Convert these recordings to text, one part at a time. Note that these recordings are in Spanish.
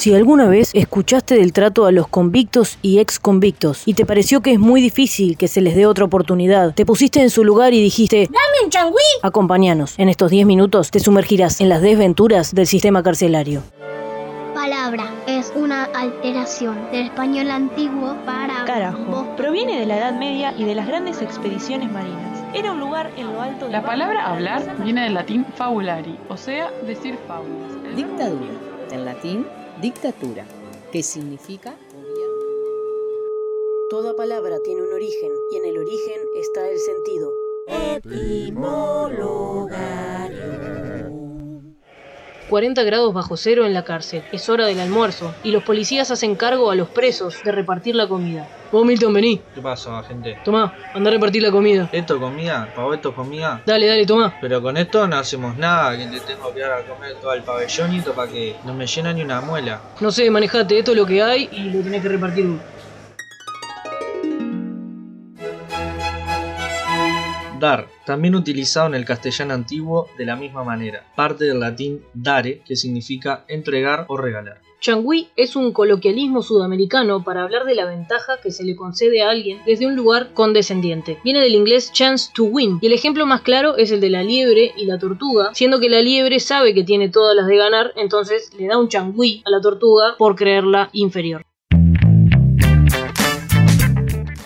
Si alguna vez escuchaste del trato a los convictos y ex convictos y te pareció que es muy difícil que se les dé otra oportunidad, te pusiste en su lugar y dijiste, ¡Dame un changüí! acompáñanos. En estos 10 minutos te sumergirás en las desventuras del sistema carcelario. Palabra es una alteración del español antiguo para Carajo, proviene de la Edad Media y de las grandes expediciones marinas. Era un lugar en lo alto de La palabra hablar viene del latín fabulari, o sea, decir fábulas. Dictadura, en latín, dictatura, que significa Toda palabra tiene un origen y en el origen está el sentido. 40 grados bajo cero en la cárcel. Es hora del almuerzo y los policías hacen cargo a los presos de repartir la comida. Vos, Milton, vení. ¿Qué pasa, gente? Tomá, anda a repartir la comida. ¿Esto es comida? ¿Para esto es comida? Dale, dale, tomá. Pero con esto no hacemos nada, que le tengo que dar a comer todo el pabellonito para que no me llena ni una muela. No sé, manejate, esto es lo que hay y lo tenés que repartir Dar, también utilizado en el castellano antiguo de la misma manera, parte del latín dare, que significa entregar o regalar. Changüí es un coloquialismo sudamericano para hablar de la ventaja que se le concede a alguien desde un lugar condescendiente. Viene del inglés chance to win y el ejemplo más claro es el de la liebre y la tortuga, siendo que la liebre sabe que tiene todas las de ganar, entonces le da un changüí a la tortuga por creerla inferior.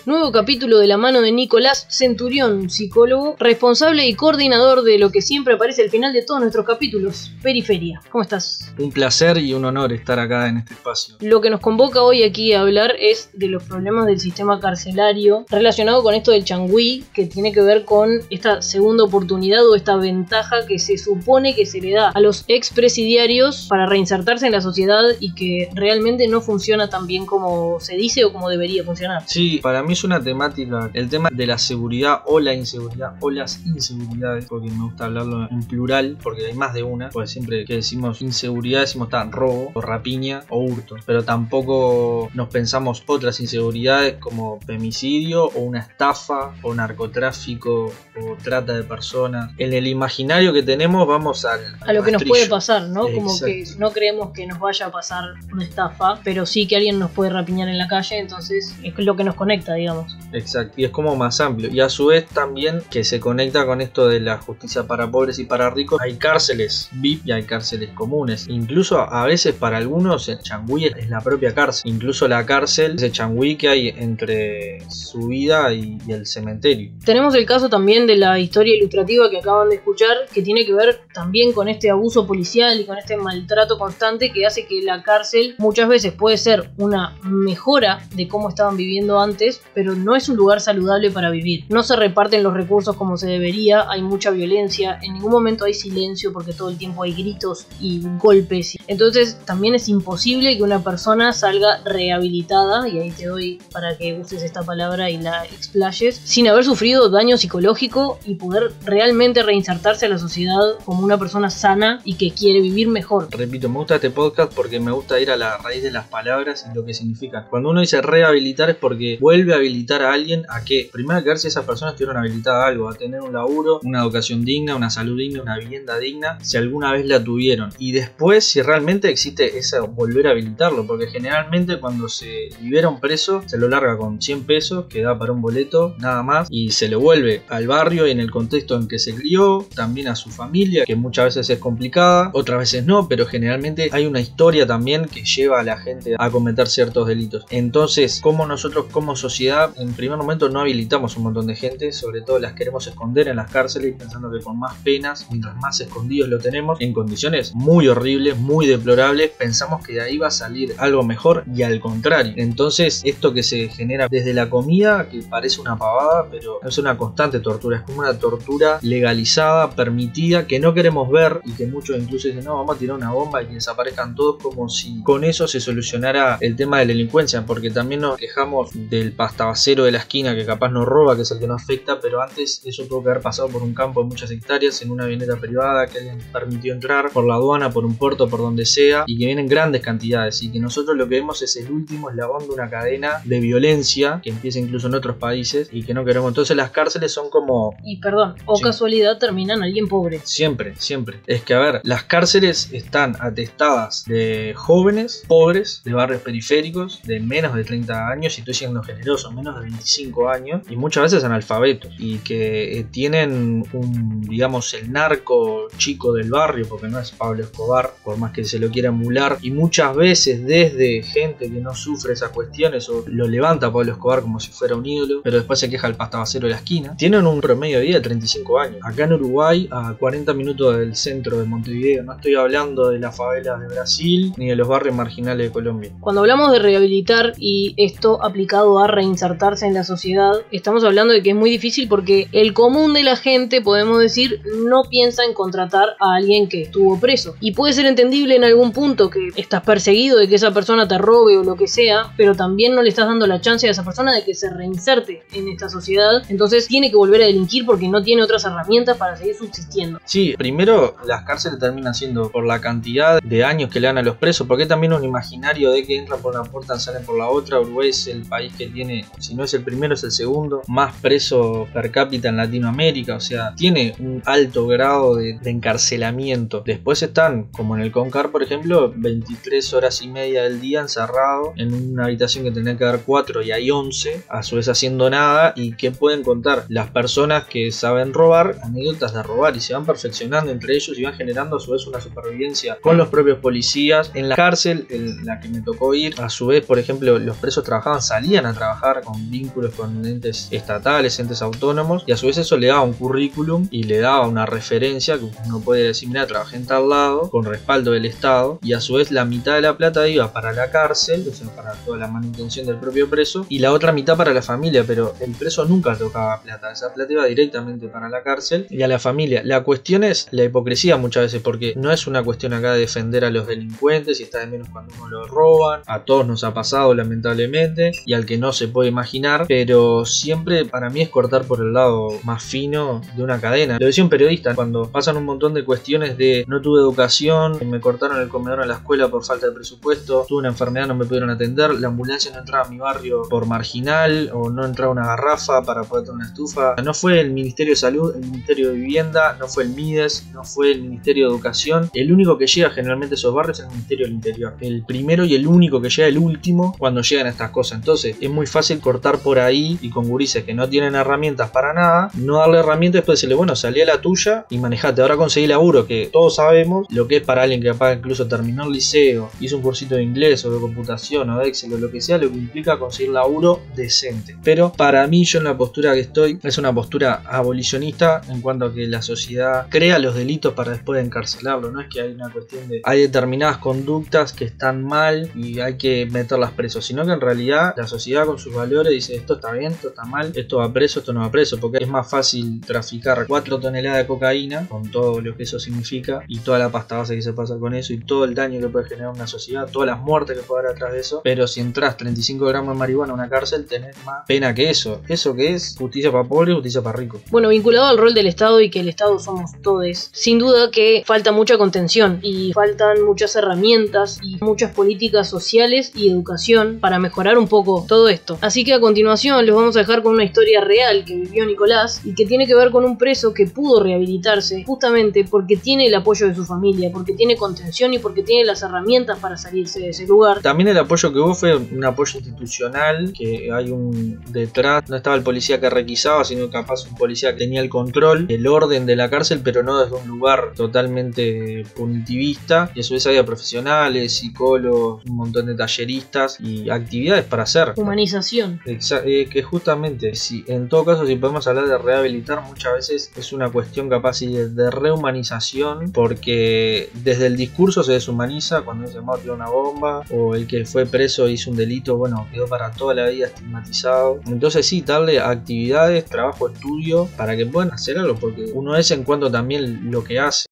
Nuevo capítulo de la mano de Nicolás Centurión, psicólogo, responsable y coordinador de lo que siempre aparece al final de todos nuestros capítulos, Periferia. ¿Cómo estás? Un placer y un honor estar acá en este espacio. Lo que nos convoca hoy aquí a hablar es de los problemas del sistema carcelario relacionado con esto del changüí, que tiene que ver con esta segunda oportunidad o esta ventaja que se supone que se le da a los expresidiarios para reinsertarse en la sociedad y que realmente no funciona tan bien como se dice o como debería funcionar. Sí, para mí es una temática, el tema de la seguridad o la inseguridad o las inseguridades, porque me gusta hablarlo en plural, porque hay más de una, porque siempre que decimos inseguridad decimos tan robo o rapiña o hurto, pero tampoco nos pensamos otras inseguridades como femicidio o una estafa o narcotráfico o trata de personas. En el imaginario que tenemos vamos al, a lo que nos puede pasar, ¿no? Como que no creemos que nos vaya a pasar una estafa, pero sí que alguien nos puede rapiñar en la calle, entonces es lo que nos conecta, digamos. Exacto, y es como más amplio. Y a su vez también que se conecta con esto de la justicia para pobres y para ricos. Hay cárceles VIP y hay cárceles comunes. Incluso a veces para algunos el changüí es la propia cárcel. Incluso la cárcel, ese changüí que hay entre su vida y, y el cementerio. Tenemos el caso también de la historia ilustrativa que acaban de escuchar, que tiene que ver también con este abuso policial y con este maltrato constante que hace que la cárcel muchas veces puede ser una mejora de cómo estaban viviendo antes, pero no es un lugar saludable para vivir. No se reparten los recursos como se debería, hay mucha violencia, en ningún momento hay silencio porque todo el tiempo hay gritos y golpes. Entonces también es imposible que una persona salga rehabilitada, y ahí te doy para que uses esta palabra y la explayes, sin haber sufrido daño psicológico y poder realmente reinsertarse a la sociedad como una persona sana y que quiere vivir mejor. Repito, me gusta este podcast porque me gusta ir a la raíz de las palabras y lo que significan. Cuando uno dice rehabilitar es porque vuelve a habilitar a alguien a que, primero que ver si esas personas estuvieron habilitadas a algo, a tener un laburo, una educación digna, una salud digna, una vivienda digna, si alguna vez la tuvieron. Y después si realmente existe esa volver a habilitarlo, porque generalmente cuando se libera un preso, se lo larga con 100 pesos, que da para un boleto, nada más, y se le vuelve al barrio y en el contexto en que se crió, también a su familia, que muchas veces es complicada, otras veces no, pero generalmente hay una historia también que lleva a la gente a cometer ciertos delitos. Entonces, como nosotros como sociedad, en primer momento no habilitamos un montón de gente, sobre todo las queremos esconder en las cárceles, pensando que con más penas, mientras más escondidos lo tenemos, en condiciones muy horribles, muy deplorables, pensamos que de ahí va a salir algo mejor y al contrario. Entonces, esto que se genera desde la comida, que parece una pavada, pero es una constante tortura, es como una tortura legalizada, permitida, que no queremos ver y que muchos incluso dicen, no, vamos a tirar una bomba y que desaparezcan todos como si con eso se solucionara el tema de la delincuencia, porque también nos quejamos del pastabacero de la esquina que capaz nos roba, que es el que nos afecta, pero antes eso tuvo que haber pasado por un campo de muchas hectáreas, en una avioneta privada, que alguien permitió entrar, por la aduana, por un puerto, por donde sea, y que vienen grandes cantidades, y que nosotros lo que vemos es el último eslabón de una cadena de violencia que empieza incluso en otros países y que no queremos. Entonces las cárceles son como Y perdón, o Sí. casualidad terminan alguien pobre. siempre, siempre, siempre. Es que, a ver, las cárceles están atestadas de jóvenes, pobres, de barrios periféricos, de menos de 30 años, y estoy siendo generoso, menos de 25 años, y muchas veces analfabetos, y que eh, tienen un, digamos, el narco chico del barrio, porque no es Pablo Escobar, por más que se lo quiera emular, y muchas veces desde gente que no sufre esas cuestiones o lo levanta Pablo Escobar como si fuera un ídolo, pero después se queja el pastabacero de la esquina, tienen un promedio de vida de 35 años. Acá en Uruguay, a 40 minutos del centro de Montevideo, no estoy hablando de las favelas de Brasil ni de los barrios marginales de Colombia. Cuando hablamos de rehabilitar y esto aplicado a reinsertarse en la sociedad, estamos hablando de que es muy difícil porque el común de la gente, podemos decir, no piensa en contratar a alguien que estuvo preso. Y puede ser entendible en algún punto que estás perseguido de que esa persona te robe o lo que sea, pero también no le estás dando la chance a esa persona de que se reinserte en esta sociedad. Entonces tiene que volver a delinquir porque no tiene otras herramientas para seguir subsistiendo. Sí, primero las cárceles terminan siendo por la cantidad de años que le dan a los presos, porque también un imaginario de que entran por una puerta salen por la otra. Uruguay es el país que tiene, si no es el primero, es el segundo, más presos per cápita en Latinoamérica, o sea, tiene un alto grado de, de encarcelamiento. Después están, como en el Concar, por ejemplo, 23 horas y media del día encerrado en una habitación que tendría que dar 4 y hay 11, a su vez haciendo nada, y que pueden contar las personas que saben robar, anécdotas de robar, y se van perfeccionando entre ellos y van generando a su vez una supervivencia con los propios policías. En la cárcel, en la que me tocó ir, a su vez, por ejemplo, los presos trabajaban, salían a trabajar con vínculos con entes estatales, entes autónomos, y a su vez eso le daba un currículum y le daba una referencia que uno puede decir, mira, trabajé en tal lado, con respaldo del Estado, y a su vez la mitad de la plata iba para la cárcel, o sea, para toda la manutención del propio preso, y la otra mitad para la familia, pero el preso nunca tocaba plata, esa plata iba directamente para la cárcel y a la familia. La cuestión es la hipocresía muchas veces, porque no es una cuestión acá de defender a los delincuentes y está de menos cuando uno lo roban, a todos nos ha pasado lamentablemente, y al que no se puede imaginar, pero siempre para mí es cortar por el lado más fino de una cadena. Lo decía un periodista, cuando pasan un montón de cuestiones de no tuve educación, me cortaron el comedor en la escuela por falta de presupuesto, tuve una enfermedad, no me pudieron atender, la ambulancia no entraba a mi barrio por marginal o no entraba una garrafa para poder tener una estufa. No fue el Ministerio de Salud, el Ministerio de Vivienda, no fue el MIDES, no fue el Ministerio de Educación. El único que llega generalmente a esos barrios es el Ministerio del Interior. El primero y el único que llega el último cuando llegan a estas cosas. Entonces es muy fácil cortar por ahí y con gurises que no tienen herramientas para nada, no darle herramientas después decirle, bueno, salí a la tuya y manejate. Ahora conseguí laburo que todos sabemos lo que es para alguien que capaz incluso terminó el liceo, hizo un cursito de inglés o de computación o de Excel o lo que sea, lo que implica conseguir laburo decente. Pero para mí, yo en la postura que estoy, es una postura abolicionista en cuanto a que la sociedad crea los delitos para después encarcelarlo. No es que hay una cuestión de hay determinadas conductas que están mal y hay que meterlas presos, sino que en realidad la sociedad con sus valores dice esto está bien, esto está mal, esto va preso, esto no va preso, porque es más fácil traficar 4 toneladas de cocaína con todo lo que eso significa y toda la pasta base que se pasa con eso y todo el daño que puede generar una sociedad, todas las muertes que puede haber atrás de eso. Pero si entras 35 gramos de marihuana a una cárcel, tenés más pena que eso. ¿Eso que es? Justicia para pobres, justicia para ricos. Bueno, vinculado al rol del Estado y que el Estado somos todos, sin duda que falta mucha contención y faltan muchas herramientas y muchas políticas sociales y educación para mejorar un poco todo esto. Que a continuación les vamos a dejar con una historia real que vivió Nicolás y que tiene que ver con un preso que pudo rehabilitarse justamente porque tiene el apoyo de su familia, porque tiene contención y porque tiene las herramientas para salirse de ese lugar. También el apoyo que hubo fue un apoyo institucional, que hay un detrás, no estaba el policía que requisaba, sino capaz un policía que tenía el control, el orden de la cárcel, pero no desde un lugar totalmente punitivista. Y a su vez había profesionales, psicólogos, un montón de talleristas y actividades para hacer. Humanización. Exa- eh, que justamente, si en todo caso, si podemos hablar de rehabilitar, muchas veces es una cuestión capaz y de, rehumanización, porque desde el discurso se deshumaniza cuando "Mao tiró una bomba, o el que fue preso hizo un delito, bueno, quedó para toda la vida estigmatizado. Entonces, sí, darle actividades, trabajo, estudio, para que puedan hacer algo, porque uno es en cuanto también lo que hace.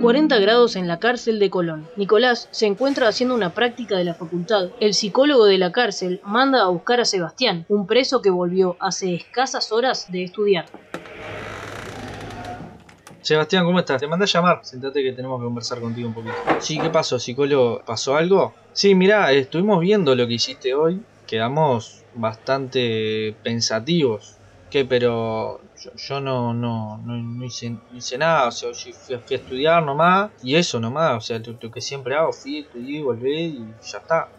40 grados en la cárcel de Colón. Nicolás se encuentra haciendo una práctica de la facultad. El psicólogo de la cárcel manda a buscar a Sebastián, un preso que volvió hace escasas horas de estudiar. Sebastián, ¿cómo estás? Te mandé a llamar. Sentate que tenemos que conversar contigo un poquito. Sí, ¿qué pasó, psicólogo? ¿Pasó algo? Sí, mirá, estuvimos viendo lo que hiciste hoy. Quedamos bastante pensativos. ¿Qué? Pero yo, yo no, no, no, no hice, no hice nada, o sea, yo fui, fui a estudiar nomás y eso nomás, o sea, lo, lo que siempre hago, fui, estudié, volví y ya está.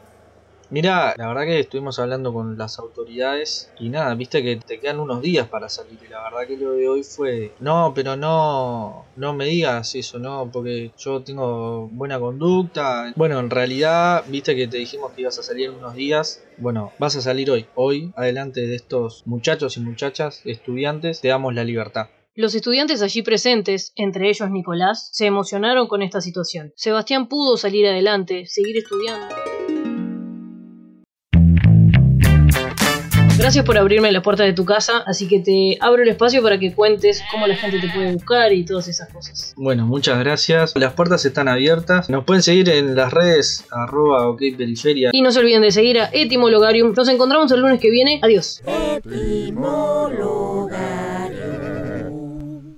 Mira, la verdad que estuvimos hablando con las autoridades y nada, viste que te quedan unos días para salir y la verdad que lo de hoy fue, no, pero no, no me digas eso, no, porque yo tengo buena conducta. Bueno, en realidad, viste que te dijimos que ibas a salir en unos días. Bueno, vas a salir hoy. Hoy, adelante de estos muchachos y muchachas, estudiantes, te damos la libertad. Los estudiantes allí presentes, entre ellos Nicolás, se emocionaron con esta situación. Sebastián pudo salir adelante, seguir estudiando. Gracias por abrirme la puerta de tu casa, así que te abro el espacio para que cuentes cómo la gente te puede buscar y todas esas cosas. Bueno, muchas gracias. Las puertas están abiertas. Nos pueden seguir en las redes arroba ok periferia. Y no se olviden de seguir a Etimologarium. Nos encontramos el lunes que viene. Adiós. Etimologarium.